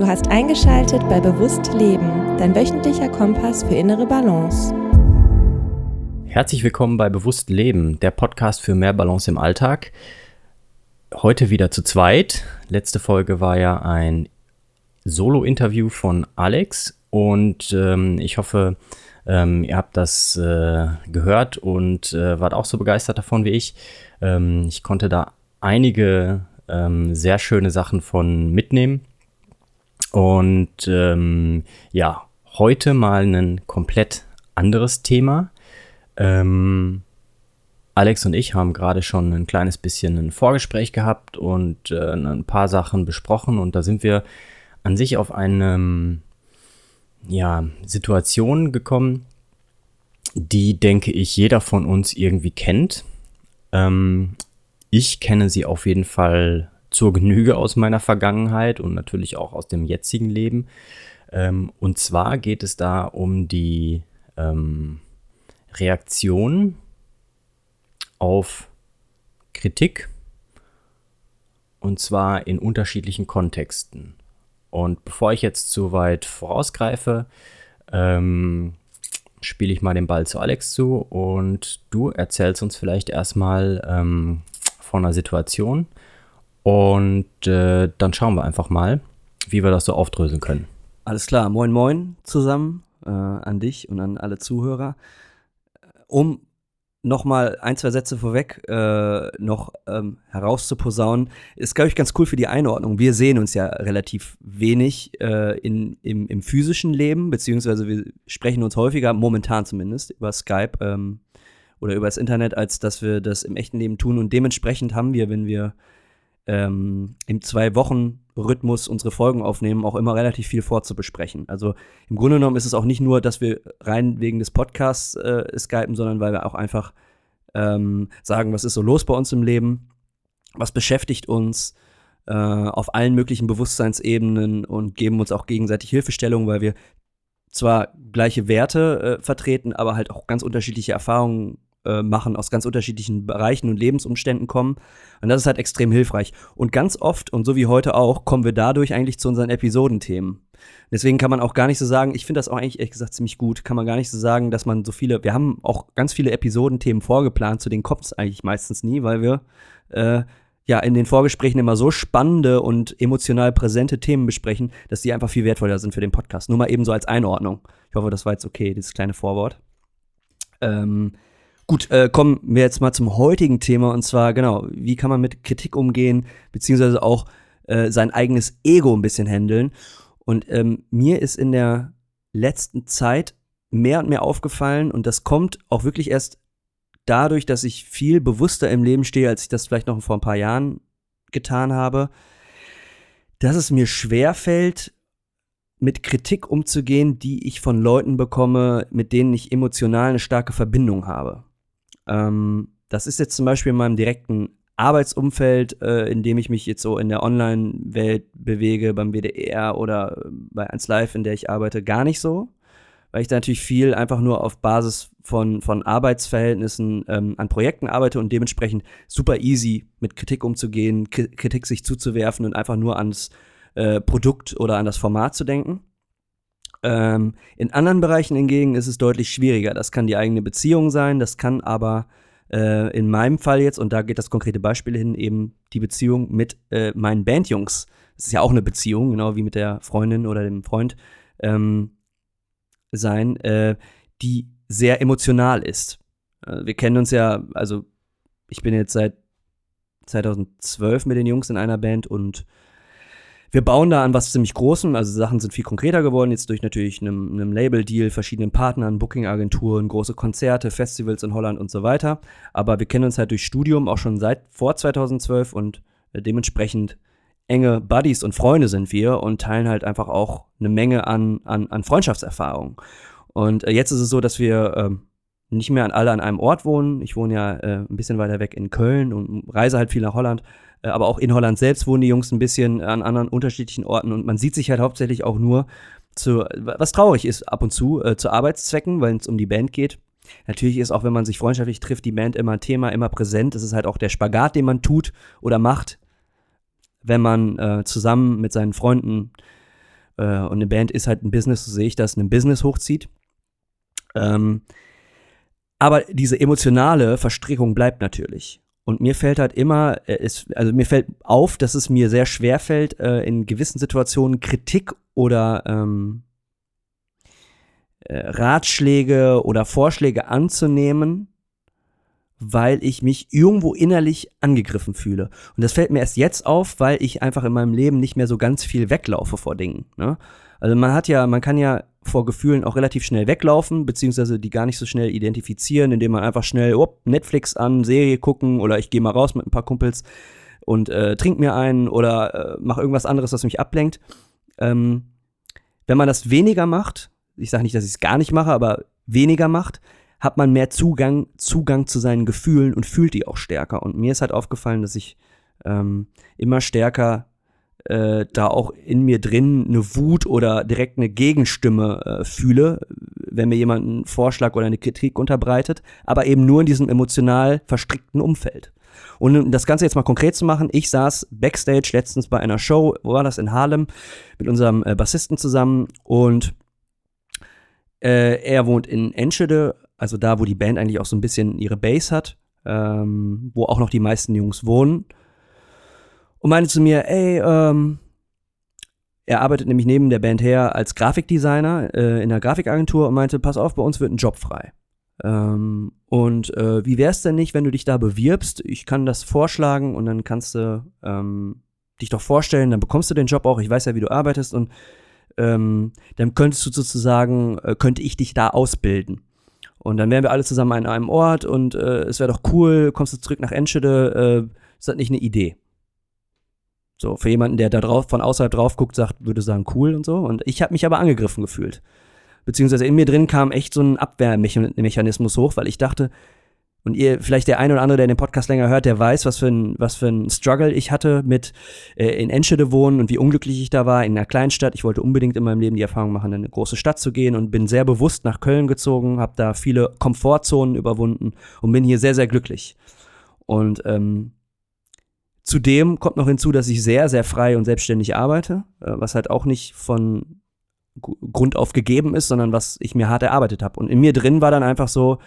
Du hast eingeschaltet bei Bewusst Leben, dein wöchentlicher Kompass für innere Balance. Herzlich willkommen bei Bewusst Leben, der Podcast für mehr Balance im Alltag. Heute wieder zu zweit. Letzte Folge war ja ein Solo-Interview von Alex und ähm, ich hoffe, ähm, ihr habt das äh, gehört und äh, wart auch so begeistert davon wie ich. Ähm, ich konnte da einige ähm, sehr schöne Sachen von mitnehmen. Und ähm, ja, heute mal ein komplett anderes Thema. Ähm, Alex und ich haben gerade schon ein kleines bisschen ein Vorgespräch gehabt und äh, ein paar Sachen besprochen und da sind wir an sich auf eine ja, Situation gekommen, die, denke ich, jeder von uns irgendwie kennt. Ähm, ich kenne sie auf jeden Fall zur Genüge aus meiner Vergangenheit und natürlich auch aus dem jetzigen Leben. Ähm, und zwar geht es da um die ähm, Reaktion auf Kritik und zwar in unterschiedlichen Kontexten. Und bevor ich jetzt zu weit vorausgreife, ähm, spiele ich mal den Ball zu Alex zu und du erzählst uns vielleicht erstmal, ähm, von einer Situation. Und äh, dann schauen wir einfach mal, wie wir das so aufdröseln können. Alles klar, moin moin zusammen äh, an dich und an alle Zuhörer. Um nochmal ein, zwei Sätze vorweg äh, noch ähm, herauszuposaunen, ist, glaube ich, ganz cool für die Einordnung. Wir sehen uns ja relativ wenig äh, in, im, im, physischen Leben, beziehungsweise wir sprechen uns häufiger, momentan zumindest, über Skype. Ähm, oder übers Internet, als dass wir das im echten Leben tun. Und dementsprechend haben wir, wenn wir ähm, im Zwei-Wochen-Rhythmus unsere Folgen aufnehmen, auch immer relativ viel vorzubesprechen. Also im Grunde genommen ist es auch nicht nur, dass wir rein wegen des Podcasts äh, skypen, sondern weil wir auch einfach ähm, sagen, was ist so los bei uns im Leben, was beschäftigt uns äh, auf allen möglichen Bewusstseinsebenen und geben uns auch gegenseitig Hilfestellung, weil wir zwar gleiche Werte äh, vertreten, aber halt auch ganz unterschiedliche Erfahrungen äh, machen, aus ganz unterschiedlichen Bereichen und Lebensumständen kommen. Und das ist halt extrem hilfreich. Und ganz oft, und so wie heute auch, kommen wir dadurch eigentlich zu unseren Episodenthemen. Deswegen kann man auch gar nicht so sagen, ich finde das auch eigentlich ehrlich gesagt ziemlich gut, kann man gar nicht so sagen, dass man so viele, wir haben auch ganz viele Episodenthemen vorgeplant, zu denen kommt es eigentlich meistens nie, weil wir äh, ja in den Vorgesprächen immer so spannende und emotional präsente Themen besprechen, dass die einfach viel wertvoller sind für den Podcast. Nur mal eben so als Einordnung. Ich hoffe, das war jetzt okay, dieses kleine Vorwort. Ähm, Gut, äh, kommen wir jetzt mal zum heutigen Thema und zwar genau, wie kann man mit Kritik umgehen, beziehungsweise auch äh, sein eigenes Ego ein bisschen handeln. Und ähm, mir ist in der letzten Zeit mehr und mehr aufgefallen und das kommt auch wirklich erst dadurch, dass ich viel bewusster im Leben stehe, als ich das vielleicht noch vor ein paar Jahren getan habe, dass es mir schwer fällt, mit Kritik umzugehen, die ich von Leuten bekomme, mit denen ich emotional eine starke Verbindung habe. Ähm, das ist jetzt zum Beispiel in meinem direkten Arbeitsumfeld, äh, in dem ich mich jetzt so in der Online-Welt bewege, beim WDR oder äh, bei 1 Live, in der ich arbeite, gar nicht so. Weil ich da natürlich viel einfach nur auf Basis von, von Arbeitsverhältnissen ähm, an Projekten arbeite und dementsprechend super easy mit Kritik umzugehen, Kritik sich zuzuwerfen und einfach nur ans äh, Produkt oder an das Format zu denken. Ähm, in anderen Bereichen hingegen ist es deutlich schwieriger. Das kann die eigene Beziehung sein, das kann aber äh, in meinem Fall jetzt, und da geht das konkrete Beispiel hin, eben die Beziehung mit äh, meinen Bandjungs. Das ist ja auch eine Beziehung, genau wie mit der Freundin oder dem Freund ähm, sein, äh, die sehr emotional ist. Äh, wir kennen uns ja, also ich bin jetzt seit 2012 mit den Jungs in einer Band und wir bauen da an was ziemlich Großem, also Sachen sind viel konkreter geworden, jetzt durch natürlich einem, Label-Deal, verschiedenen Partnern, Booking-Agenturen, große Konzerte, Festivals in Holland und so weiter. Aber wir kennen uns halt durch Studium auch schon seit vor 2012 und äh, dementsprechend enge Buddies und Freunde sind wir und teilen halt einfach auch eine Menge an, an, an Freundschaftserfahrungen. Und äh, jetzt ist es so, dass wir äh, nicht mehr an alle an einem Ort wohnen. Ich wohne ja äh, ein bisschen weiter weg in Köln und reise halt viel nach Holland. Äh, aber auch in Holland selbst wohnen die Jungs ein bisschen an anderen unterschiedlichen Orten und man sieht sich halt hauptsächlich auch nur zu, was traurig ist ab und zu, äh, zu Arbeitszwecken, weil es um die Band geht. Natürlich ist auch, wenn man sich freundschaftlich trifft, die Band immer ein Thema, immer präsent. Das ist halt auch der Spagat, den man tut oder macht, wenn man äh, zusammen mit seinen Freunden äh, und eine Band ist halt ein Business, so sehe ich das, ein Business hochzieht. Ähm, aber diese emotionale Verstrickung bleibt natürlich. Und mir fällt halt immer, äh, es, also mir fällt auf, dass es mir sehr schwer fällt, äh, in gewissen Situationen Kritik oder ähm, äh, Ratschläge oder Vorschläge anzunehmen, weil ich mich irgendwo innerlich angegriffen fühle. Und das fällt mir erst jetzt auf, weil ich einfach in meinem Leben nicht mehr so ganz viel weglaufe vor Dingen. Ne? Also man hat ja, man kann ja vor Gefühlen auch relativ schnell weglaufen, beziehungsweise die gar nicht so schnell identifizieren, indem man einfach schnell oh, Netflix an, Serie gucken oder ich gehe mal raus mit ein paar Kumpels und äh, trink mir einen oder äh, mache irgendwas anderes, was mich ablenkt. Ähm, wenn man das weniger macht, ich sage nicht, dass ich es gar nicht mache, aber weniger macht, hat man mehr Zugang, Zugang zu seinen Gefühlen und fühlt die auch stärker. Und mir ist halt aufgefallen, dass ich ähm, immer stärker äh, da auch in mir drin eine Wut oder direkt eine Gegenstimme äh, fühle, wenn mir jemand einen Vorschlag oder eine Kritik unterbreitet, aber eben nur in diesem emotional verstrickten Umfeld. Und um das Ganze jetzt mal konkret zu machen, ich saß backstage letztens bei einer Show, wo war das, in Harlem, mit unserem äh, Bassisten zusammen und äh, er wohnt in Enschede, also da, wo die Band eigentlich auch so ein bisschen ihre Base hat, ähm, wo auch noch die meisten Jungs wohnen. Und meinte zu mir, ey, ähm, er arbeitet nämlich neben der Band her als Grafikdesigner äh, in einer Grafikagentur und meinte, pass auf, bei uns wird ein Job frei. Ähm, und äh, wie wär's denn nicht, wenn du dich da bewirbst? Ich kann das vorschlagen und dann kannst du ähm, dich doch vorstellen, dann bekommst du den Job auch. Ich weiß ja, wie du arbeitest und ähm, dann könntest du sozusagen, äh, könnte ich dich da ausbilden. Und dann wären wir alle zusammen an einem Ort und äh, es wäre doch cool, kommst du zurück nach Enschede, äh, ist das nicht eine Idee? So, für jemanden, der da drauf, von außerhalb drauf guckt, sagt, würde sagen, cool und so. Und ich habe mich aber angegriffen gefühlt. Beziehungsweise in mir drin kam echt so ein Abwehrmechanismus hoch, weil ich dachte, und ihr, vielleicht der eine oder andere, der den Podcast länger hört, der weiß, was für ein, was für ein Struggle ich hatte mit äh, in Enschede wohnen und wie unglücklich ich da war in einer Kleinstadt. Ich wollte unbedingt in meinem Leben die Erfahrung machen, in eine große Stadt zu gehen und bin sehr bewusst nach Köln gezogen, habe da viele Komfortzonen überwunden und bin hier sehr, sehr glücklich. Und ähm, zudem kommt noch hinzu, dass ich sehr, sehr frei und selbstständig arbeite, äh, was halt auch nicht von Grund auf gegeben ist, sondern was ich mir hart erarbeitet habe. Und in mir drin war dann einfach so,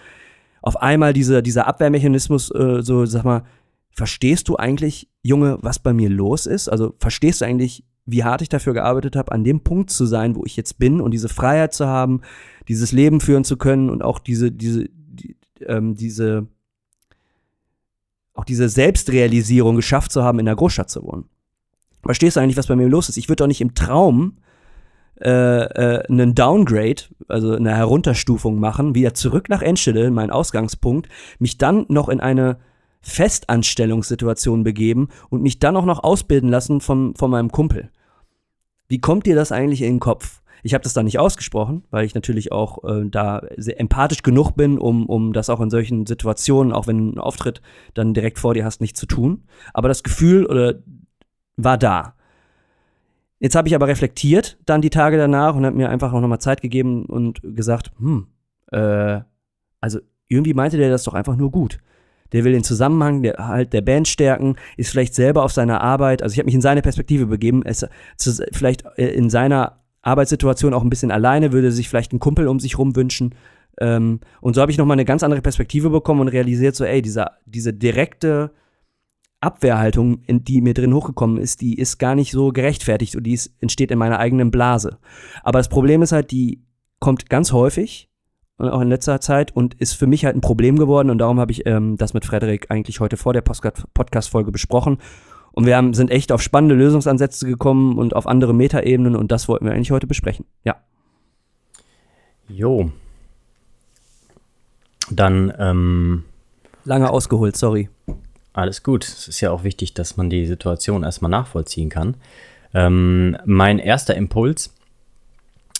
auf einmal diese, dieser Abwehrmechanismus, äh, so, sag mal, verstehst du eigentlich, Junge, was bei mir los ist? Also verstehst du eigentlich, wie hart ich dafür gearbeitet habe, an dem Punkt zu sein, wo ich jetzt bin und diese Freiheit zu haben, dieses Leben führen zu können und auch diese, diese, die, ähm, diese, auch diese Selbstrealisierung geschafft zu haben, in der Großstadt zu wohnen. Verstehst du eigentlich, was bei mir los ist? Ich würde doch nicht im Traum äh, äh, einen Downgrade, also eine Herunterstufung machen, wieder zurück nach Enschede, mein Ausgangspunkt, mich dann noch in eine Festanstellungssituation begeben und mich dann auch noch ausbilden lassen von, von meinem Kumpel. Wie kommt dir das eigentlich in den Kopf? Ich habe das da nicht ausgesprochen, weil ich natürlich auch äh, da empathisch genug bin, um, um das auch in solchen Situationen, auch wenn einen Auftritt dann direkt vor dir hast, nicht zu tun. Aber das Gefühl oder war da. Jetzt habe ich aber reflektiert dann die Tage danach und habe mir einfach auch nochmal Zeit gegeben und gesagt, hm, äh, also irgendwie meinte der das doch einfach nur gut. Der will den Zusammenhang der, halt der Band stärken, ist vielleicht selber auf seiner Arbeit, also ich habe mich in seine Perspektive begeben, ist vielleicht äh, in seiner Arbeitssituation auch ein bisschen alleine, würde sich vielleicht einen Kumpel um sich rum wünschen. Ähm, und so habe ich nochmal eine ganz andere Perspektive bekommen und realisiert so, ey, dieser, diese direkte Abwehrhaltung, in die mir drin hochgekommen ist, die ist gar nicht so gerechtfertigt und die ist, entsteht in meiner eigenen Blase. Aber das Problem ist halt, die kommt ganz häufig und auch in letzter Zeit und ist für mich halt ein Problem geworden und darum habe ich ähm, das mit Frederik eigentlich heute vor der Podcast-Folge besprochen. Und wir haben, sind echt auf spannende Lösungsansätze gekommen und auf andere Metaebenen und das wollten wir eigentlich heute besprechen. Ja. Jo. Dann, ähm, Lange ausgeholt, sorry. Alles gut. Es ist ja auch wichtig, dass man die Situation erstmal nachvollziehen kann. Ähm, mein erster Impuls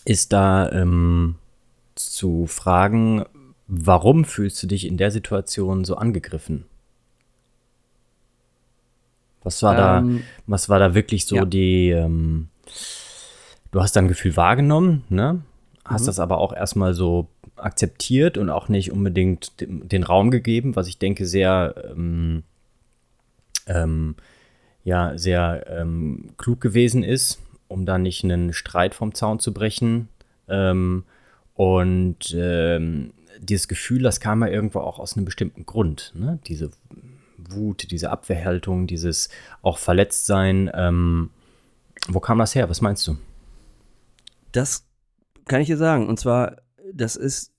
ist da ähm, zu fragen, warum fühlst du dich in der Situation so angegriffen? Was war ähm, da, was war da wirklich so ja. die, ähm, du hast dein Gefühl wahrgenommen, ne? Hast mhm. das aber auch erstmal so akzeptiert und auch nicht unbedingt den, den Raum gegeben, was ich denke sehr ähm, ähm, ja sehr ähm, klug gewesen ist. um da nicht einen Streit vom Zaun zu brechen. Ähm, und ähm, dieses Gefühl, das kam ja irgendwo auch aus einem bestimmten Grund. Ne? Diese Wut, diese Abwehrhaltung, dieses auch Verletztsein. Ähm, wo kam das her? Was meinst du? Das kann ich dir sagen. Und zwar, das ist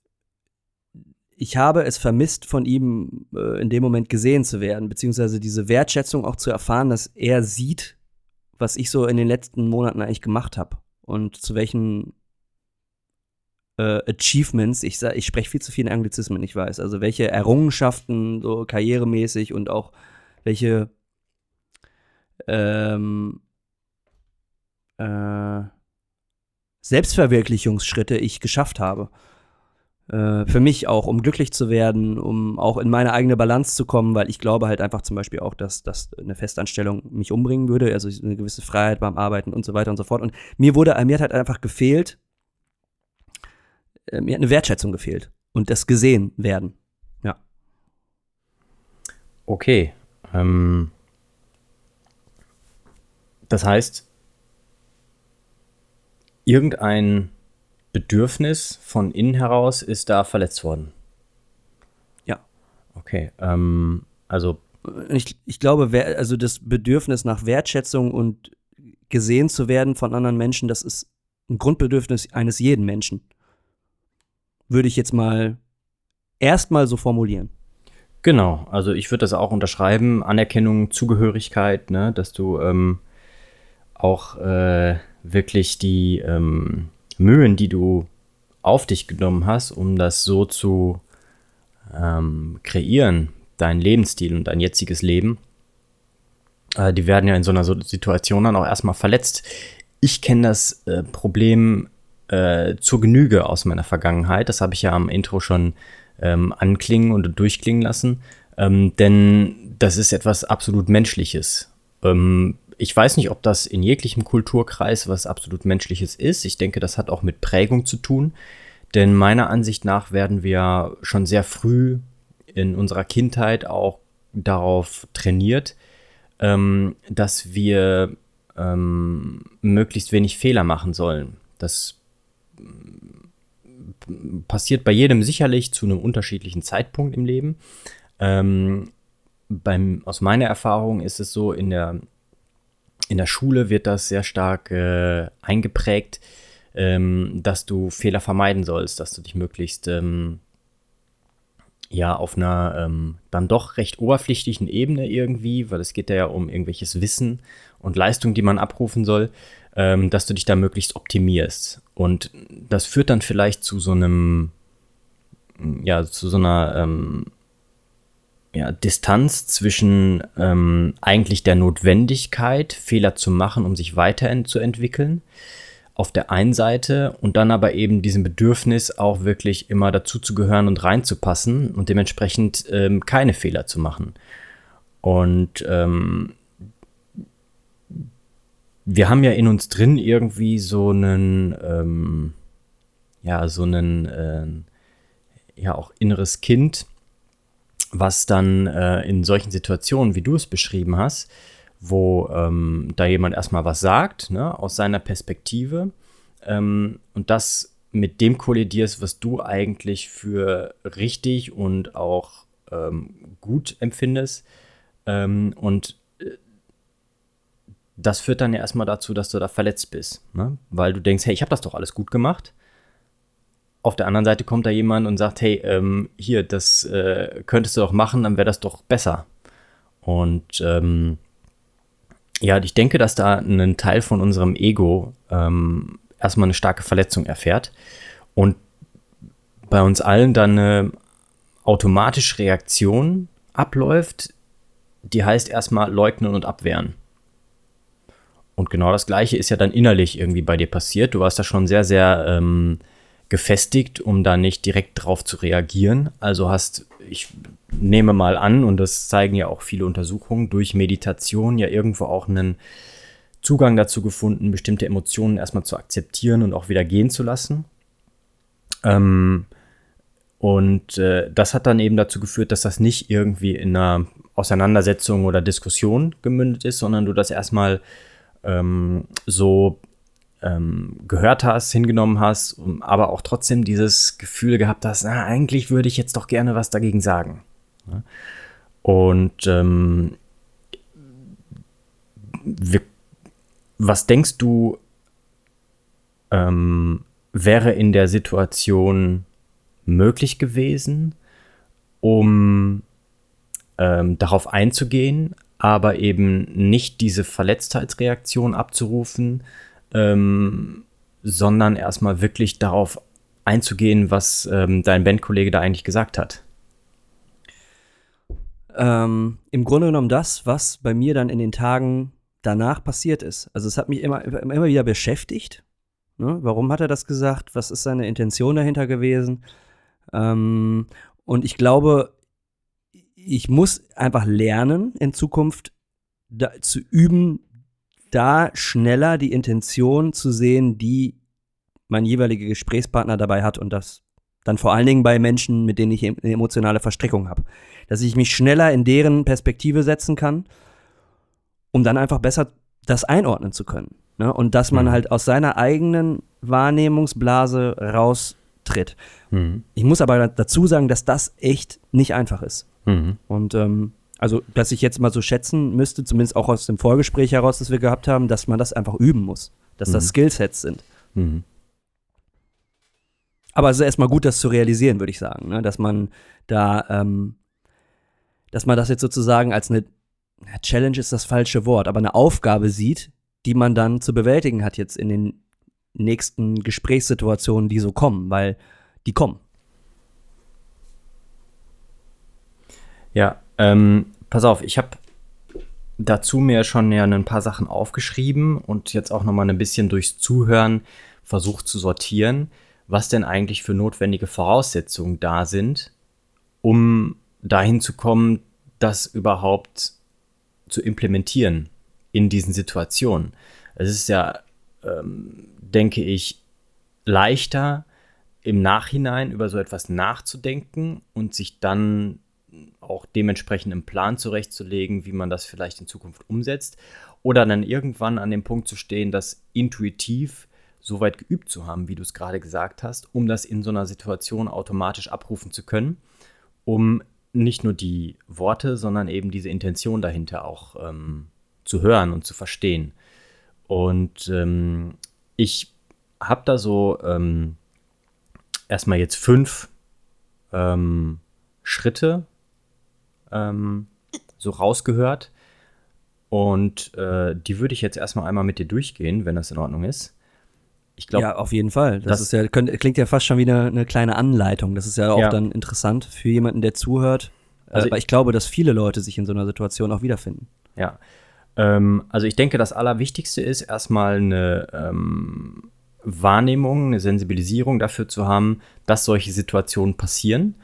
ich habe es vermisst, von ihm äh, in dem Moment gesehen zu werden, beziehungsweise diese Wertschätzung auch zu erfahren, dass er sieht, was ich so in den letzten Monaten eigentlich gemacht habe und zu welchen äh, Achievements, ich, ich spreche viel zu viel in Anglizismen, ich weiß, also welche Errungenschaften so karrieremäßig und auch welche ähm, äh, Selbstverwirklichungsschritte ich geschafft habe. Äh, für mich auch, um glücklich zu werden, um auch in meine eigene Balance zu kommen, weil ich glaube halt einfach zum Beispiel auch, dass, dass eine Festanstellung mich umbringen würde, also eine gewisse Freiheit beim Arbeiten und so weiter und so fort. Und mir wurde, mir hat halt einfach gefehlt, äh, mir hat eine Wertschätzung gefehlt und das gesehen werden. Ja. Okay. Ähm, das heißt, irgendein Bedürfnis von innen heraus ist da verletzt worden. Ja. Okay. Ähm, also. Ich, ich glaube, also das Bedürfnis nach Wertschätzung und gesehen zu werden von anderen Menschen, das ist ein Grundbedürfnis eines jeden Menschen. Würde ich jetzt mal erstmal so formulieren. Genau, also ich würde das auch unterschreiben. Anerkennung, Zugehörigkeit, ne, dass du ähm, auch äh, wirklich die, ähm, Mühen, die du auf dich genommen hast, um das so zu ähm, kreieren, dein Lebensstil und dein jetziges Leben, äh, die werden ja in so einer Situation dann auch erstmal verletzt. Ich kenne das äh, Problem äh, zur Genüge aus meiner Vergangenheit. Das habe ich ja am Intro schon ähm, anklingen und durchklingen lassen. Ähm, denn das ist etwas absolut Menschliches. Ähm, ich weiß nicht, ob das in jeglichem Kulturkreis was absolut Menschliches ist. Ich denke, das hat auch mit Prägung zu tun. Denn meiner Ansicht nach werden wir schon sehr früh in unserer Kindheit auch darauf trainiert, ähm, dass wir ähm, möglichst wenig Fehler machen sollen. Das passiert bei jedem sicherlich zu einem unterschiedlichen Zeitpunkt im Leben. Ähm, beim, aus meiner Erfahrung ist es so, in der in der Schule wird das sehr stark äh, eingeprägt, ähm, dass du Fehler vermeiden sollst, dass du dich möglichst ähm, ja auf einer ähm, dann doch recht oberflächlichen Ebene irgendwie, weil es geht ja um irgendwelches Wissen und Leistung, die man abrufen soll, ähm, dass du dich da möglichst optimierst. Und das führt dann vielleicht zu so einem, ja, zu so einer ähm, ja, Distanz zwischen ähm, eigentlich der Notwendigkeit, Fehler zu machen, um sich weiterzuentwickeln, auf der einen Seite und dann aber eben diesem Bedürfnis auch wirklich immer dazu zu gehören und reinzupassen und dementsprechend ähm, keine Fehler zu machen. Und ähm, wir haben ja in uns drin irgendwie so einen, ähm, ja, so einen, äh, ja, auch inneres Kind, was dann äh, in solchen Situationen, wie du es beschrieben hast, wo ähm, da jemand erstmal was sagt, ne, aus seiner Perspektive, ähm, und das mit dem kollidierst, was du eigentlich für richtig und auch ähm, gut empfindest. Ähm, und das führt dann ja erstmal dazu, dass du da verletzt bist, ne? weil du denkst, hey, ich habe das doch alles gut gemacht auf der anderen Seite kommt da jemand und sagt, hey, ähm, hier, das äh, könntest du doch machen, dann wäre das doch besser. Und ähm, ja, ich denke, dass da ein Teil von unserem Ego ähm, erstmal eine starke Verletzung erfährt und bei uns allen dann eine automatische Reaktion abläuft, die heißt erstmal leugnen und abwehren. Und genau das Gleiche ist ja dann innerlich irgendwie bei dir passiert. Du warst da schon sehr, sehr ähm, gefestigt, um da nicht direkt drauf zu reagieren. Also hast, ich nehme mal an, und das zeigen ja auch viele Untersuchungen, durch Meditation ja irgendwo auch einen Zugang dazu gefunden, bestimmte Emotionen erstmal zu akzeptieren und auch wieder gehen zu lassen. Ähm, und äh, das hat dann eben dazu geführt, dass das nicht irgendwie in einer Auseinandersetzung oder Diskussion gemündet ist, sondern du das erstmal ähm, so ähm, gehört hast, hingenommen hast, aber auch trotzdem dieses Gefühl gehabt hast, na, eigentlich würde ich jetzt doch gerne was dagegen sagen. Und ähm, wir, was denkst du, ähm, wäre in der Situation möglich gewesen, um ähm, darauf einzugehen, aber eben nicht diese Verletztheitsreaktion abzurufen, ähm, sondern erstmal wirklich darauf einzugehen, was ähm, dein Bandkollege da eigentlich gesagt hat. Ähm, Im Grunde genommen das, was bei mir dann in den Tagen danach passiert ist. Also es hat mich immer, immer wieder beschäftigt. Ne? Warum hat er das gesagt? Was ist seine Intention dahinter gewesen? Ähm, und ich glaube, ich muss einfach lernen, in Zukunft da, zu üben, da schneller die Intention zu sehen, die mein jeweiliger Gesprächspartner dabei hat und das dann vor allen Dingen bei Menschen, mit denen ich eine emotionale Verstrickung habe. Dass ich mich schneller in deren Perspektive setzen kann, um dann einfach besser das einordnen zu können. Ne? Und dass man mhm. halt aus seiner eigenen Wahrnehmungsblase raustritt. Mhm. Ich muss aber dazu sagen, dass das echt nicht einfach ist. Mhm. Und ähm, also, dass ich jetzt mal so schätzen müsste, zumindest auch aus dem Vorgespräch heraus, das wir gehabt haben, dass man das einfach üben muss. Dass das mhm. Skillsets sind. Mhm. Aber es ist erstmal gut, das zu realisieren, würde ich sagen. Ne? Dass man da, ähm, dass man das jetzt sozusagen als eine Challenge ist das falsche Wort, aber eine Aufgabe sieht, die man dann zu bewältigen hat jetzt in den nächsten Gesprächssituationen, die so kommen, weil die kommen. Ja, ähm, pass auf, ich habe dazu mir schon ja ein paar Sachen aufgeschrieben und jetzt auch nochmal ein bisschen durchs Zuhören versucht zu sortieren, was denn eigentlich für notwendige Voraussetzungen da sind, um dahin zu kommen, das überhaupt zu implementieren in diesen Situationen. Es ist ja, ähm, denke ich, leichter im Nachhinein über so etwas nachzudenken und sich dann auch dementsprechend einen Plan zurechtzulegen, wie man das vielleicht in Zukunft umsetzt. Oder dann irgendwann an dem Punkt zu stehen, das intuitiv so weit geübt zu haben, wie du es gerade gesagt hast, um das in so einer Situation automatisch abrufen zu können, um nicht nur die Worte, sondern eben diese Intention dahinter auch ähm, zu hören und zu verstehen. Und ähm, ich habe da so ähm, erstmal jetzt fünf ähm, Schritte ähm, so rausgehört. Und äh, die würde ich jetzt erstmal einmal mit dir durchgehen, wenn das in Ordnung ist. Ich glaube. Ja, auf jeden Fall. Das, das ist ja, könnt, klingt ja fast schon wie eine, eine kleine Anleitung. Das ist ja auch ja. dann interessant für jemanden, der zuhört. Äh, also, äh, weil ich glaube, dass viele Leute sich in so einer Situation auch wiederfinden. Ja. Ähm, also ich denke, das Allerwichtigste ist erstmal eine ähm, Wahrnehmung, eine Sensibilisierung dafür zu haben, dass solche Situationen passieren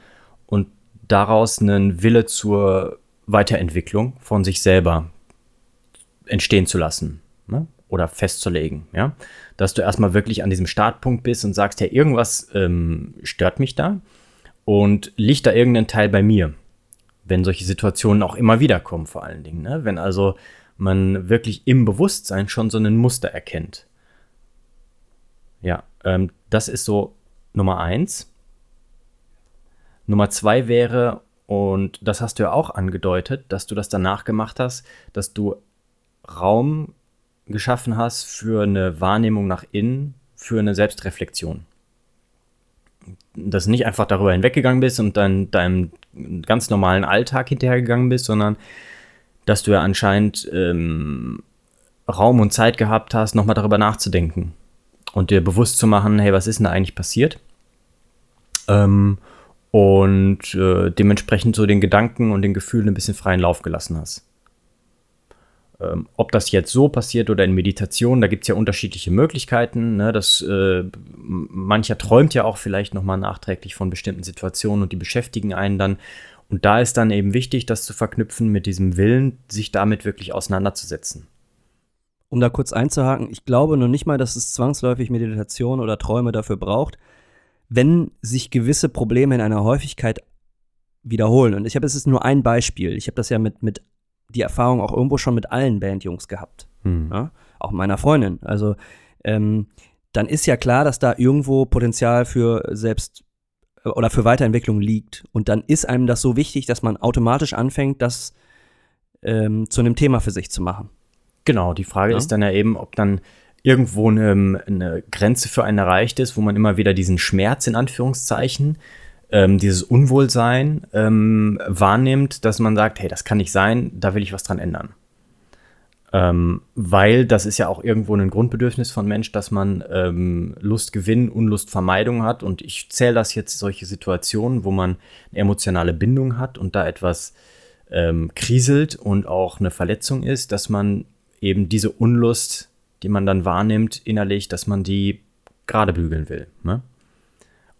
und daraus einen Wille zur Weiterentwicklung von sich selber entstehen zu lassen ne? oder festzulegen. Ja? Dass du erstmal wirklich an diesem Startpunkt bist und sagst, ja, irgendwas ähm, stört mich da und liegt da irgendein Teil bei mir, wenn solche Situationen auch immer wieder kommen, vor allen Dingen. Ne? Wenn also man wirklich im Bewusstsein schon so ein Muster erkennt. Ja, ähm, das ist so Nummer eins. Nummer zwei wäre, und das hast du ja auch angedeutet, dass du das danach gemacht hast, dass du Raum geschaffen hast für eine Wahrnehmung nach innen, für eine Selbstreflexion. Dass du nicht einfach darüber hinweggegangen bist und dann deinem ganz normalen Alltag hinterhergegangen bist, sondern dass du ja anscheinend ähm, Raum und Zeit gehabt hast, nochmal darüber nachzudenken und dir bewusst zu machen, hey, was ist denn da eigentlich passiert? Ähm, und äh, dementsprechend so den Gedanken und den Gefühlen ein bisschen freien Lauf gelassen hast. Ähm, ob das jetzt so passiert oder in Meditation, da gibt es ja unterschiedliche Möglichkeiten. Ne? Das, äh, mancher träumt ja auch vielleicht nochmal nachträglich von bestimmten Situationen und die beschäftigen einen dann. Und da ist dann eben wichtig, das zu verknüpfen mit diesem Willen, sich damit wirklich auseinanderzusetzen. Um da kurz einzuhaken, ich glaube noch nicht mal, dass es zwangsläufig Meditation oder Träume dafür braucht wenn sich gewisse Probleme in einer Häufigkeit wiederholen. Und ich habe, es ist nur ein Beispiel. Ich habe das ja mit, mit die Erfahrung auch irgendwo schon mit allen Bandjungs gehabt. Mhm. Ja? Auch meiner Freundin. Also ähm, dann ist ja klar, dass da irgendwo Potenzial für selbst äh, oder für Weiterentwicklung liegt. Und dann ist einem das so wichtig, dass man automatisch anfängt, das ähm, zu einem Thema für sich zu machen. Genau, die Frage ja? ist dann ja eben, ob dann irgendwo eine, eine, Grenze für einen erreicht ist, wo man immer wieder diesen Schmerz in Anführungszeichen, ähm, dieses Unwohlsein ähm, wahrnimmt, dass man sagt, hey, das kann nicht sein, da will ich was dran ändern. Ähm, weil das ist ja auch irgendwo ein Grundbedürfnis von Mensch, dass man ähm, Lustgewinn, Unlustvermeidung hat. Und ich zähle das jetzt solche Situationen, wo man eine emotionale Bindung hat und da etwas ähm, kriselt und auch eine Verletzung ist, dass man eben diese Unlust, die man dann wahrnimmt innerlich, dass man die gerade bügeln will. Ne?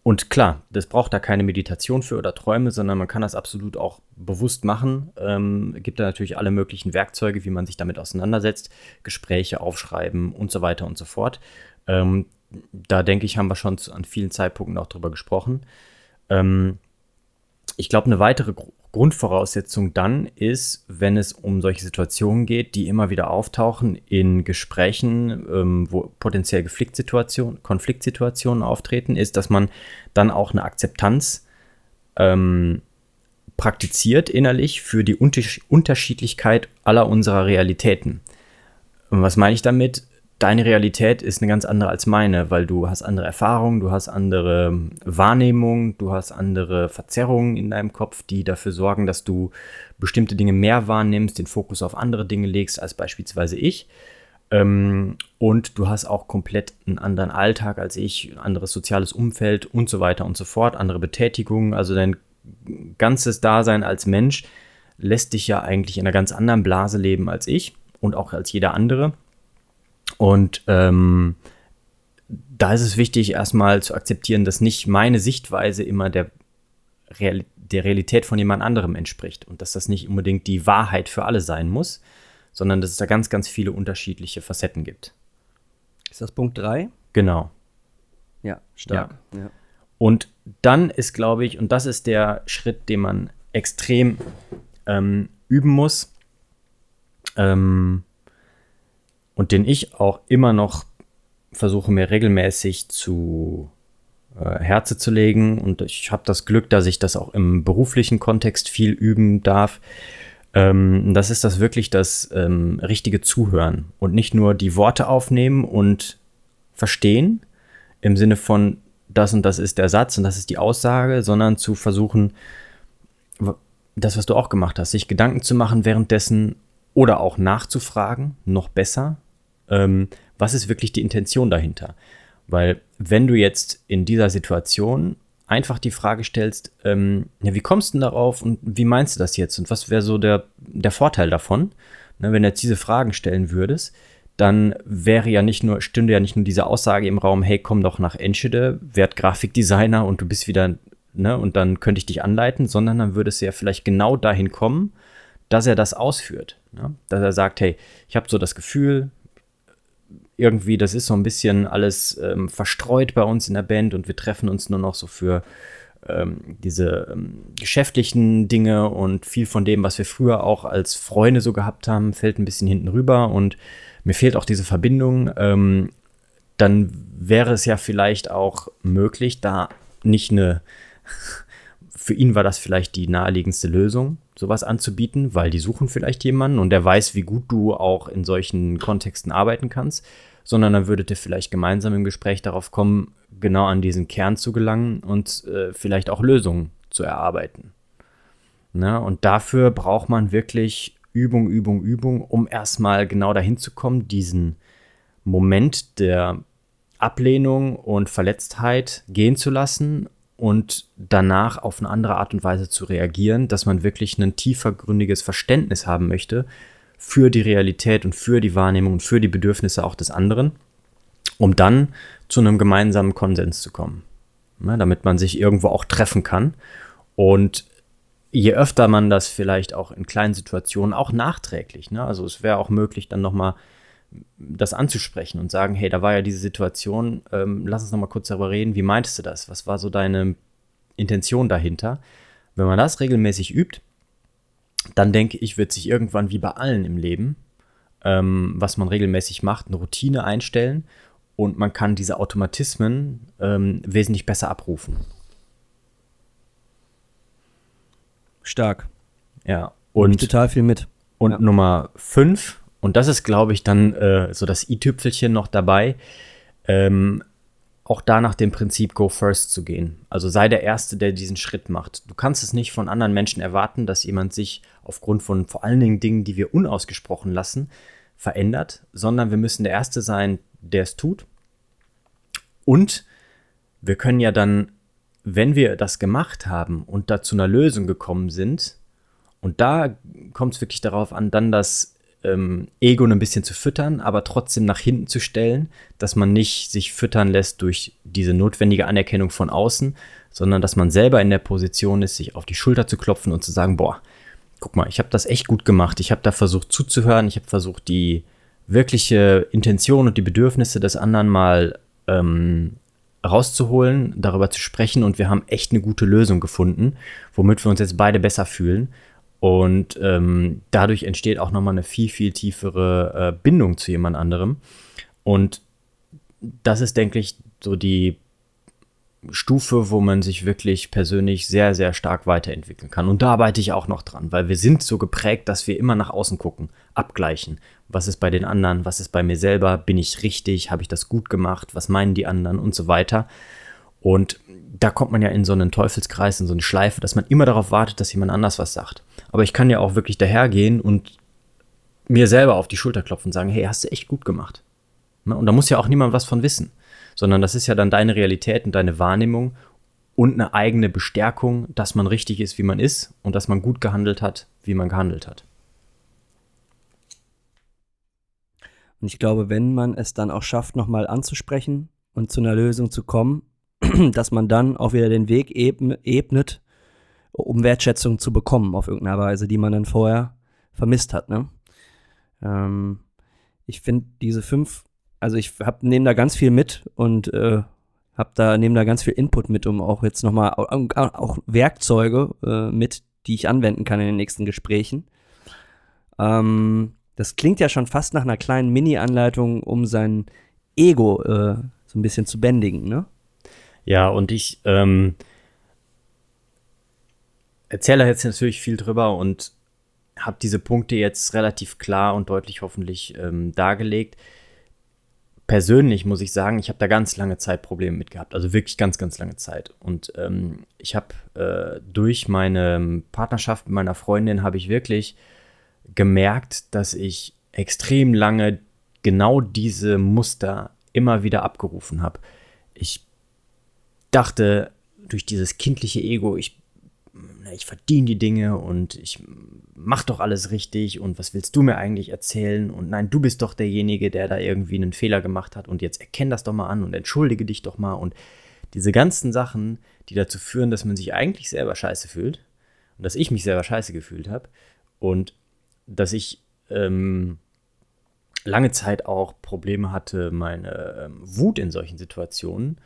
Und klar, das braucht da keine Meditation für oder Träume, sondern man kann das absolut auch bewusst machen. Ähm, gibt da natürlich alle möglichen Werkzeuge, wie man sich damit auseinandersetzt, Gespräche aufschreiben und so weiter und so fort. Ähm, da denke ich, haben wir schon an vielen Zeitpunkten auch drüber gesprochen. Ähm, ich glaube, eine weitere Grundvoraussetzung dann ist, wenn es um solche Situationen geht, die immer wieder auftauchen in Gesprächen, ähm, wo potenziell Konfliktsituationen, auftreten, ist, dass man dann auch eine Akzeptanz ähm, praktiziert innerlich für die Unterschiedlichkeit aller unserer Realitäten. Und was meine ich damit? Deine Realität ist eine ganz andere als meine, weil du hast andere Erfahrungen, du hast andere Wahrnehmungen, du hast andere Verzerrungen in deinem Kopf, die dafür sorgen, dass du bestimmte Dinge mehr wahrnimmst, den Fokus auf andere Dinge legst als beispielsweise ich. Ähm, und du hast auch komplett einen anderen Alltag als ich, ein anderes soziales Umfeld und so weiter und so fort, andere Betätigungen. Also dein ganzes Dasein als Mensch lässt dich ja eigentlich in einer ganz anderen Blase leben als ich und auch als jeder andere. Und ähm, da ist es wichtig, erstmal zu akzeptieren, dass nicht meine Sichtweise immer der, Real der Realität von jemand anderem entspricht und dass das nicht unbedingt die Wahrheit für alle sein muss, sondern dass es da ganz, ganz viele unterschiedliche Facetten gibt. Ist das Punkt 3? Genau. Ja, stark. Ja. Ja. Und dann ist, glaube ich, und das ist der Schritt, den man extrem ähm, üben muss, ähm, und den ich auch immer noch versuche mir regelmäßig zu äh, Herze zu legen. Und ich habe das Glück, dass ich das auch im beruflichen Kontext viel üben darf. Ähm, das ist das wirklich das ähm, richtige Zuhören und nicht nur die Worte aufnehmen und verstehen im Sinne von das und das ist der Satz und das ist die Aussage, sondern zu versuchen, das, was du auch gemacht hast, sich Gedanken zu machen währenddessen oder auch nachzufragen, noch besser, ähm, was ist wirklich die Intention dahinter? Weil wenn du jetzt in dieser Situation einfach die Frage stellst, ähm, ja, wie kommst du denn darauf und wie meinst du das jetzt und was wäre so der, der Vorteil davon, ne, wenn du jetzt diese Fragen stellen würdest, dann wäre ja nicht nur, stünde ja nicht nur diese Aussage im Raum, hey, komm doch nach Enschede, werd Grafikdesigner und du bist wieder, ne, und dann könnte ich dich anleiten, sondern dann würde es ja vielleicht genau dahin kommen, dass er das ausführt. Ne? Dass er sagt, hey, ich habe so das Gefühl, irgendwie, das ist so ein bisschen alles ähm, verstreut bei uns in der Band und wir treffen uns nur noch so für ähm, diese ähm, geschäftlichen Dinge und viel von dem, was wir früher auch als Freunde so gehabt haben, fällt ein bisschen hinten rüber und mir fehlt auch diese Verbindung. Ähm, dann wäre es ja vielleicht auch möglich, da nicht eine, für ihn war das vielleicht die naheliegendste Lösung, sowas anzubieten, weil die suchen vielleicht jemanden und der weiß, wie gut du auch in solchen Kontexten arbeiten kannst, sondern dann würdet ihr vielleicht gemeinsam im Gespräch darauf kommen, genau an diesen Kern zu gelangen und äh, vielleicht auch Lösungen zu erarbeiten. Na, ne? und dafür braucht man wirklich Übung, Übung, Übung, um erstmal genau dahin zu kommen, diesen Moment der Ablehnung und Verletztheit gehen zu lassen und danach auf eine andere Art und Weise zu reagieren, dass man wirklich ein tiefergründiges Verständnis haben möchte für die Realität und für die Wahrnehmung und für die Bedürfnisse auch des anderen, um dann zu einem gemeinsamen Konsens zu kommen, ne, damit man sich irgendwo auch treffen kann. Und je öfter man das vielleicht auch in kleinen Situationen, auch nachträglich, ne, also es wäre auch möglich, dann nochmal das anzusprechen und sagen, hey, da war ja diese Situation, ähm, lass uns noch mal kurz darüber reden, wie meintest du das? Was war so deine Intention dahinter? Wenn man das regelmäßig übt, dann denke ich, wird sich irgendwann wie bei allen im Leben, ähm, was man regelmäßig macht, eine Routine einstellen und man kann diese Automatismen ähm, wesentlich besser abrufen. Stark. Ja. Und total viel mit. Und ja. Nummer fünf, und das ist, glaube ich, dann äh, so das i-Tüpfelchen noch dabei, ähm, auch da nach dem Prinzip Go First zu gehen. Also sei der Erste, der diesen Schritt macht. Du kannst es nicht von anderen Menschen erwarten, dass jemand sich aufgrund von vor allen Dingen Dingen, die wir unausgesprochen lassen, verändert, sondern wir müssen der Erste sein, der es tut. Und wir können ja dann, wenn wir das gemacht haben und da zu einer Lösung gekommen sind, und da kommt es wirklich darauf an, dann das ähm, Ego ein bisschen zu füttern, aber trotzdem nach hinten zu stellen, dass man nicht sich füttern lässt durch diese notwendige Anerkennung von außen, sondern dass man selber in der Position ist, sich auf die Schulter zu klopfen und zu sagen, boah, guck mal, ich habe das echt gut gemacht. Ich habe da versucht zuzuhören, ich habe versucht, die wirkliche Intention und die Bedürfnisse des anderen mal ähm, rauszuholen, darüber zu sprechen und wir haben echt eine gute Lösung gefunden, womit wir uns jetzt beide besser fühlen. Und ähm, dadurch entsteht auch nochmal eine viel, viel tiefere äh, Bindung zu jemand anderem. Und das ist, denke ich, so die Stufe, wo man sich wirklich persönlich sehr, sehr stark weiterentwickeln kann. Und da arbeite ich auch noch dran, weil wir sind so geprägt, dass wir immer nach außen gucken, abgleichen. Was ist bei den anderen? Was ist bei mir selber? Bin ich richtig? Habe ich das gut gemacht? Was meinen die anderen? Und so weiter. Und da kommt man ja in so einen Teufelskreis, in so eine Schleife, dass man immer darauf wartet, dass jemand anders was sagt. Aber ich kann ja auch wirklich dahergehen und mir selber auf die Schulter klopfen und sagen, hey, hast du echt gut gemacht. Ne? Und da muss ja auch niemand was von wissen sondern das ist ja dann deine Realität und deine Wahrnehmung und eine eigene Bestärkung, dass man richtig ist, wie man ist und dass man gut gehandelt hat, wie man gehandelt hat. Und ich glaube, wenn man es dann auch schafft, nochmal anzusprechen und zu einer Lösung zu kommen, dass man dann auch wieder den Weg ebnet, um Wertschätzung zu bekommen auf irgendeine Weise, die man dann vorher vermisst hat. Ne? Ähm, ich finde diese fünf also ich hab, nehme da ganz viel mit und äh, hab da, nehme da ganz viel Input mit, um auch jetzt nochmal auch Werkzeuge äh, mit, die ich anwenden kann in den nächsten Gesprächen. Ähm, das klingt ja schon fast nach einer kleinen Mini-Anleitung, um sein Ego äh, so ein bisschen zu bändigen, ne? Ja, und ich ähm, erzähle jetzt natürlich viel drüber und habe diese Punkte jetzt relativ klar und deutlich hoffentlich ähm, dargelegt persönlich muss ich sagen, ich habe da ganz lange Zeit Probleme mit gehabt. Also wirklich ganz, ganz lange Zeit. Und ähm, ich habe äh, durch meine Partnerschaft mit meiner Freundin habe ich wirklich gemerkt, dass ich extrem lange genau diese Muster immer wieder abgerufen habe. Ich dachte, durch dieses kindliche Ego, ich ich verdiene die Dinge und ich mach doch alles richtig und was willst du mir eigentlich erzählen? Und nein, du bist doch derjenige, der da irgendwie einen Fehler gemacht hat und jetzt erkenn das doch mal an und entschuldige dich doch mal und diese ganzen Sachen, die dazu führen, dass man sich eigentlich selber scheiße fühlt und dass ich mich selber scheiße gefühlt habe und dass ich ähm, lange Zeit auch Probleme hatte, meine ähm, Wut in solchen Situationen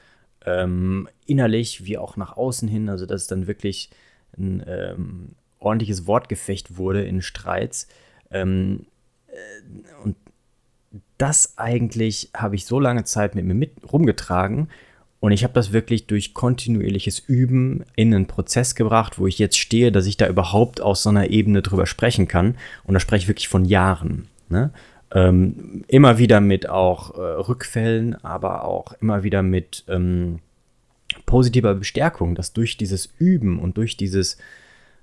ähm, innerlich wie auch nach außen hin, also dass es dann wirklich ein ähm, ordentliches Wortgefecht wurde in Streits. Ähm, äh, und das eigentlich habe ich so lange Zeit mit mir mit rumgetragen und ich habe das wirklich durch kontinuierliches Üben in einen Prozess gebracht, wo ich jetzt stehe, dass ich da überhaupt aus so einer Ebene drüber sprechen kann. Und da spreche ich wirklich von Jahren. Ne? Ähm, immer wieder mit auch äh, Rückfällen, aber auch immer wieder mit ähm, positiver Bestärkung, dass durch dieses Üben und durch dieses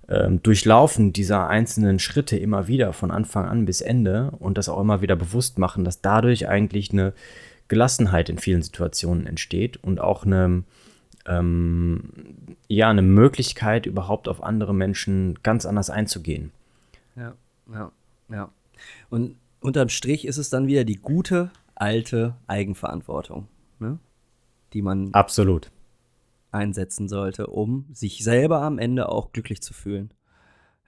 ähm, Durchlaufen dieser einzelnen Schritte immer wieder von Anfang an bis Ende und das auch immer wieder bewusst machen, dass dadurch eigentlich eine Gelassenheit in vielen Situationen entsteht und auch eine, ähm, ja, eine Möglichkeit, überhaupt auf andere Menschen ganz anders einzugehen. Ja, ja, ja. Und unterm Strich ist es dann wieder die gute, alte Eigenverantwortung, ne? die man absolut einsetzen sollte, um sich selber am Ende auch glücklich zu fühlen.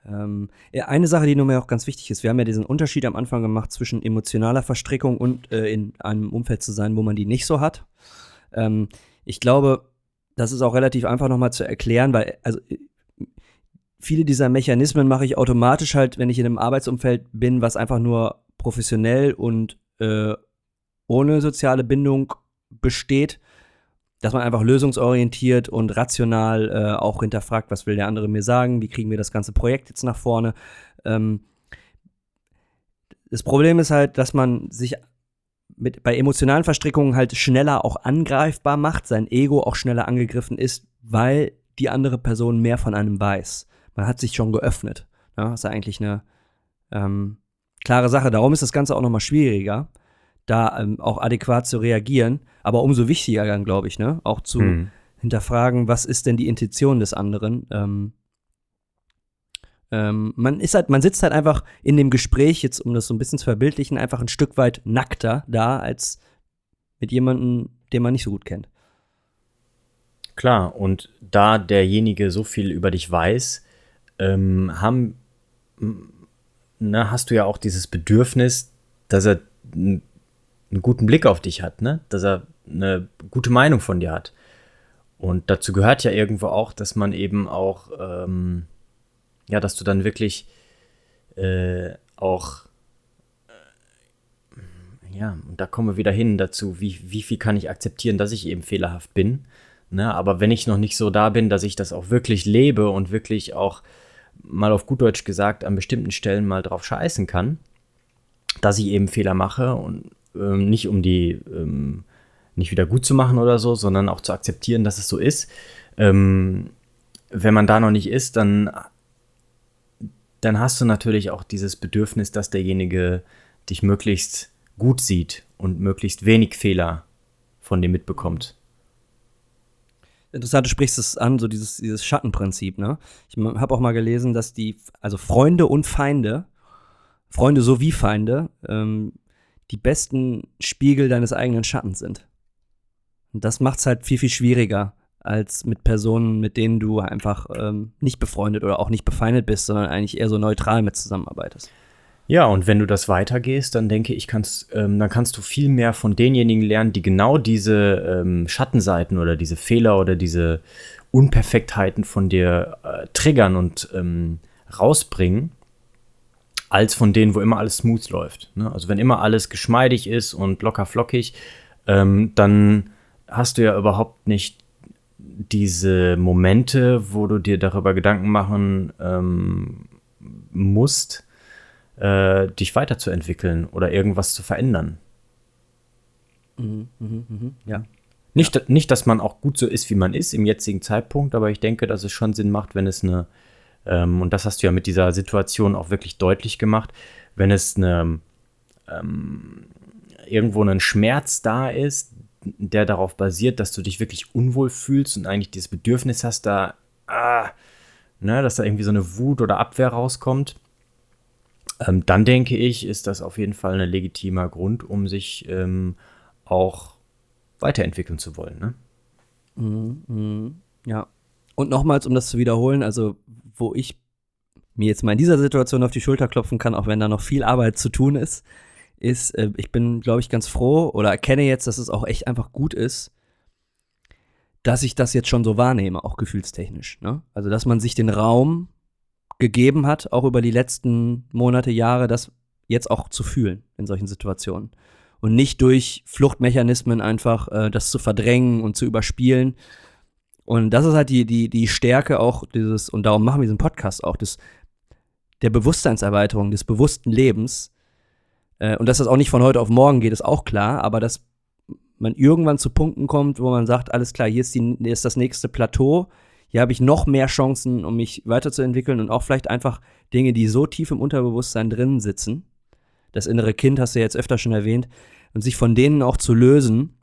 Ähm, eine Sache, die mir auch ganz wichtig ist, wir haben ja diesen Unterschied am Anfang gemacht zwischen emotionaler Verstrickung und äh, in einem Umfeld zu sein, wo man die nicht so hat. Ähm, ich glaube, das ist auch relativ einfach nochmal zu erklären, weil also viele dieser Mechanismen mache ich automatisch halt, wenn ich in einem Arbeitsumfeld bin, was einfach nur professionell und äh, ohne soziale Bindung besteht, dass man einfach lösungsorientiert und rational äh, auch hinterfragt, was will der andere mir sagen, wie kriegen wir das ganze Projekt jetzt nach vorne. Ähm, das Problem ist halt, dass man sich mit, bei emotionalen Verstrickungen halt schneller auch angreifbar macht, sein Ego auch schneller angegriffen ist, weil die andere Person mehr von einem weiß. Man hat sich schon geöffnet. Ja, das ist ja eigentlich eine ähm, klare Sache. Darum ist das Ganze auch nochmal schwieriger, da ähm, auch adäquat zu reagieren. Aber umso wichtiger dann, glaube ich, ne? auch zu hm. hinterfragen, was ist denn die Intention des anderen. Ähm, ähm, man ist halt, man sitzt halt einfach in dem Gespräch, jetzt um das so ein bisschen zu verbildlichen, einfach ein Stück weit nackter da, als mit jemandem, den man nicht so gut kennt. Klar, und da derjenige so viel über dich weiß, ähm, haben, na, hast du ja auch dieses Bedürfnis, dass er einen guten Blick auf dich hat, ne? dass er eine gute Meinung von dir hat. Und dazu gehört ja irgendwo auch, dass man eben auch ähm, ja, dass du dann wirklich äh, auch, äh, ja, und da kommen wir wieder hin dazu, wie, wie viel kann ich akzeptieren, dass ich eben fehlerhaft bin. Ne? Aber wenn ich noch nicht so da bin, dass ich das auch wirklich lebe und wirklich auch mal auf gut Deutsch gesagt an bestimmten Stellen mal drauf scheißen kann, dass ich eben Fehler mache und ähm, nicht um die ähm, nicht wieder gut zu machen oder so, sondern auch zu akzeptieren, dass es so ist. Ähm, wenn man da noch nicht ist, dann dann hast du natürlich auch dieses Bedürfnis, dass derjenige dich möglichst gut sieht und möglichst wenig Fehler von dir mitbekommt. Interessant, du sprichst es an, so dieses, dieses Schattenprinzip, ne? Ich habe auch mal gelesen, dass die, also Freunde und Feinde, Freunde sowie Feinde, ähm, die besten Spiegel deines eigenen Schattens sind. Und das macht es halt viel, viel schwieriger, als mit Personen, mit denen du einfach ähm, nicht befreundet oder auch nicht befeindet bist, sondern eigentlich eher so neutral mit zusammenarbeitest. Ja, und wenn du das weitergehst, dann denke ich, kannst, ähm, dann kannst du viel mehr von denjenigen lernen, die genau diese ähm, Schattenseiten oder diese Fehler oder diese Unperfektheiten von dir äh, triggern und ähm, rausbringen, als von denen, wo immer alles smooth läuft. Ne? Also wenn immer alles geschmeidig ist und locker flockig, ähm, dann hast du ja überhaupt nicht diese Momente, wo du dir darüber Gedanken machen ähm, musst, äh, dich weiterzuentwickeln oder irgendwas zu verändern. Mhm, mh, mh, ja. Nicht, ja. nicht, dass man auch gut so ist, wie man ist im jetzigen Zeitpunkt, aber ich denke, dass es schon Sinn macht, wenn es eine, ähm, und das hast du ja mit dieser Situation auch wirklich deutlich gemacht, wenn es eine, ähm, irgendwo ein Schmerz da ist, der darauf basiert, dass du dich wirklich unwohl fühlst und eigentlich dieses Bedürfnis hast, da, ah, ne, dass da irgendwie so eine Wut oder Abwehr rauskommt, ähm, dann denke ich, ist das auf jeden Fall ein legitimer Grund, um sich ähm, auch weiterentwickeln zu wollen. Ne? Mhm, mh, ja. Und nochmals, um das zu wiederholen, also wo ich mir jetzt mal in dieser Situation auf die Schulter klopfen kann, auch wenn da noch viel Arbeit zu tun ist, ist, äh, ich bin, glaube ich, ganz froh oder erkenne jetzt, dass es auch echt einfach gut ist, dass ich das jetzt schon so wahrnehme, auch gefühlstechnisch. Ne? Also, dass man sich den Raum gegeben hat, auch über die letzten Monate, Jahre, das jetzt auch zu fühlen in solchen Situationen. Und nicht durch Fluchtmechanismen einfach äh, das zu verdrängen und zu überspielen. Und das ist halt die, die, die Stärke auch dieses, und darum machen wir diesen Podcast auch, des, der Bewusstseinserweiterung, des bewussten Lebens, äh, und dass das auch nicht von heute auf morgen geht, ist auch klar, aber dass man irgendwann zu Punkten kommt, wo man sagt, alles klar, hier ist, die, hier ist das nächste Plateau, hier habe ich noch mehr Chancen, um mich weiterzuentwickeln und auch vielleicht einfach Dinge, die so tief im Unterbewusstsein drin sitzen. Das innere Kind hast du ja jetzt öfter schon erwähnt, und sich von denen auch zu lösen,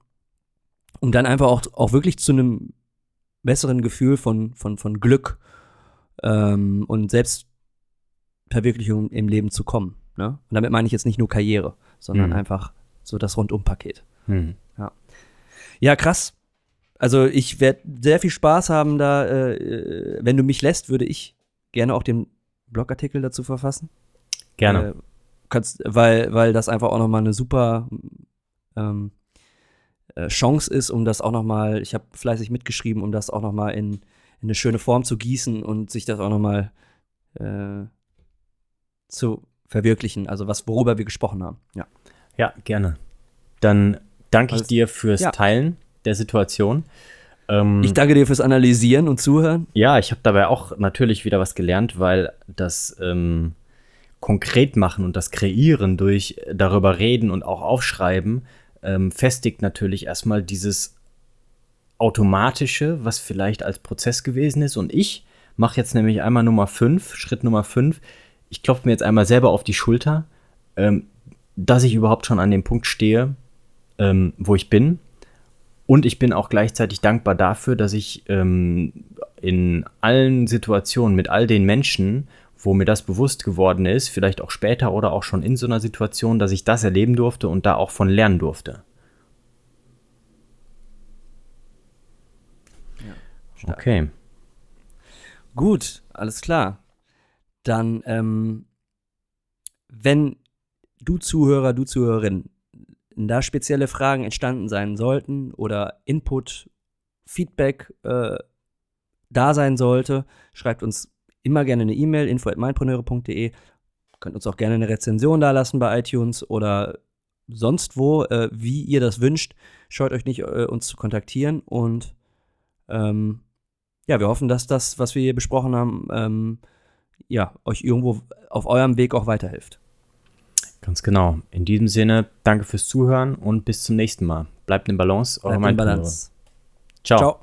um dann einfach auch, auch wirklich zu einem besseren Gefühl von, von, von Glück ähm, und Selbstverwirklichung im Leben zu kommen. Ne? Und damit meine ich jetzt nicht nur Karriere, sondern mhm. einfach so das Rundumpaket. Mhm. Ja. ja, krass. Also ich werde sehr viel Spaß haben da, äh, wenn du mich lässt, würde ich gerne auch den Blogartikel dazu verfassen. Gerne. Äh, kannst, weil, weil das einfach auch nochmal eine super ähm, äh, Chance ist, um das auch nochmal, ich habe fleißig mitgeschrieben, um das auch nochmal in, in eine schöne Form zu gießen und sich das auch nochmal äh, zu verwirklichen, also was, worüber wir gesprochen haben. Ja. Ja, gerne. Dann danke ich dir fürs Ja. Teilen der Situation. Ähm, Ich danke dir fürs Analysieren und Zuhören. ja, ich habe dabei auch natürlich wieder was gelernt, weil das ähm, konkret machen und das Kreieren durch darüber reden und auch aufschreiben ähm, festigt natürlich erstmal dieses automatische, was vielleicht als Prozess gewesen ist. Und ich mache jetzt nämlich einmal Nummer 5, Schritt Nummer 5. Ich klopfe mir jetzt einmal selber auf die Schulter, ähm, dass ich überhaupt schon an dem Punkt stehe, ähm, wo ich bin. Und ich bin auch gleichzeitig dankbar dafür, dass ich ähm, in allen Situationen mit all den Menschen, wo mir das bewusst geworden ist, vielleicht auch später oder auch schon in so einer Situation, dass ich das erleben durfte und da auch von lernen durfte. stark. Okay. Gut, alles klar. Dann, ähm, wenn du Zuhörer, du Zuhörerin, da spezielle Fragen entstanden sein sollten oder Input, Feedback äh, da sein sollte, schreibt uns immer gerne eine E-Mail, info.mindpreneure.de. Könnt uns auch gerne eine Rezension da lassen bei iTunes oder sonst wo, äh, wie ihr das wünscht. Scheut euch nicht, äh, uns zu kontaktieren und ähm, ja, wir hoffen, dass das, was wir hier besprochen haben, ähm, ja, euch irgendwo auf eurem Weg auch weiterhilft. Ganz genau. In diesem Sinne, danke fürs Zuhören und bis zum nächsten Mal. Bleibt in Balance, eure Bleibt in. Balance. Ciao. Ciao.